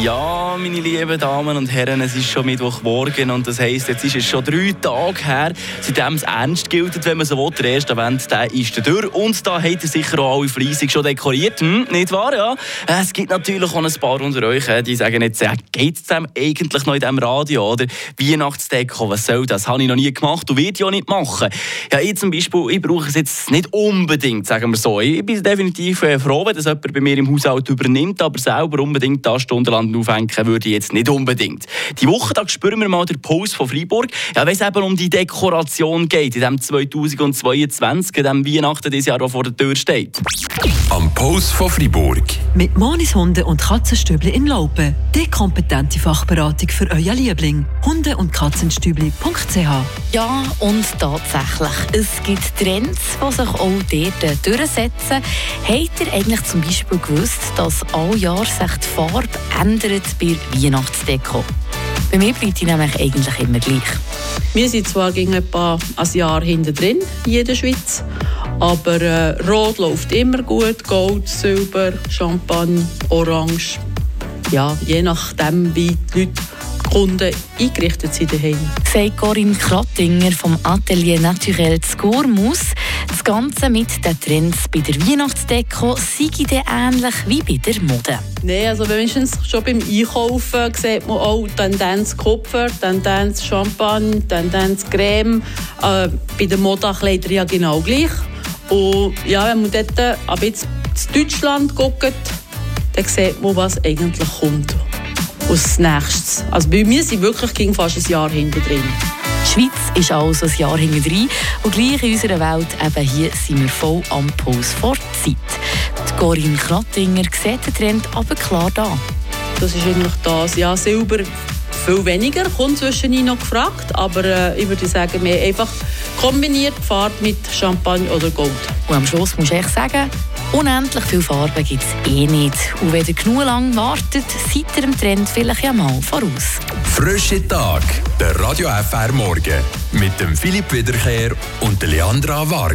Ja, meine lieben Damen und Herren, es ist schon Mittwochmorgen und das heisst, jetzt ist es schon drei Tage her, seitdem es ernst gilt, wenn man so will. Der erste Event der ist durch und da habt ihr sicher auch alle fleissig schon dekoriert, hm, nicht wahr? Ja? Es gibt natürlich auch ein paar unter euch, die sagen jetzt, ja, geht es dem eigentlich noch in diesem Radio oder Weihnachtsdeko, was soll das? Habe ich noch nie gemacht und werde ich auch nicht machen. Ja, ich zum Beispiel, ich brauche es jetzt nicht unbedingt, sagen wir so. Ich bin definitiv äh, froh, wenn das jemand bei mir im Haushalt übernimmt, aber selber unbedingt da stundenlang aufhängen würde ich jetzt nicht unbedingt. Die Woche da spüren wir mal den Post von Freiburg. Ja, wenn es eben um die Dekoration geht, in dem 2022, in dem Weihnachten dieses Jahr, vor der Tür steht. Am Post von Freiburg. Mit Monis Hunde und Katzenstübli in Laupen. Die kompetente Fachberatung für euer Liebling. Hunde- und Katzenstübli.ch Ja, und tatsächlich. Es gibt Trends, die sich auch dort durchsetzen. Habt ihr eigentlich zum Beispiel gewusst, dass all Jahr sich die Farbe ändert bei Weihnachtsdeko? Bei mir bleibt die nämlich eigentlich immer gleich. Wir sind zwar gegen etwa ein Jahr hinten drin, in der Schweiz, aber äh, Rot läuft immer gut, Gold, Silber, Champagne, Orange. Ja, je nachdem, wie die Leute Kunden eingerichtet sind daheim. Sagt Corinne Krattinger vom Atelier Naturel zu Gourmus. Das Ganze mit den Trends bei der Weihnachtsdeko sei dann ähnlich wie bei der Mode. Nein, also wenigstens schon beim Einkaufen sieht man auch Tendenz Kupfer, Tendenz Champagne, Tendenz Creme. Äh, bei den Modakleidern ja genau gleich. Und ja, wenn man dort ab jetzt in Deutschland guckt, dann sieht man, was eigentlich kommt als nächstes. Also bei mir sind wirklich ging fast ein Jahr hinter drin. Die Schweiz ist also ein Jahr hinter drin und gleich in unserer Welt, eben hier sind wir voll am Puls vor Zeit. Die Corinne Krattinger sieht den Trend aber klar da. Das ist eigentlich das. Ja, Silber viel weniger, kommt zwischendurch noch gefragt, aber äh, ich würde sagen, wir einfach kombiniert Farbe mit Champagne oder Gold. Und am Schluss muss ich echt sagen, unendlich viele Farben gibt es eh nicht. Und wenn ihr genug lang wartet, seid ihr dem Trend vielleicht ja mal voraus. Frische Tag, der Radio FR Morgen mit dem Philipp Wiederkehr und der Leandra Varga.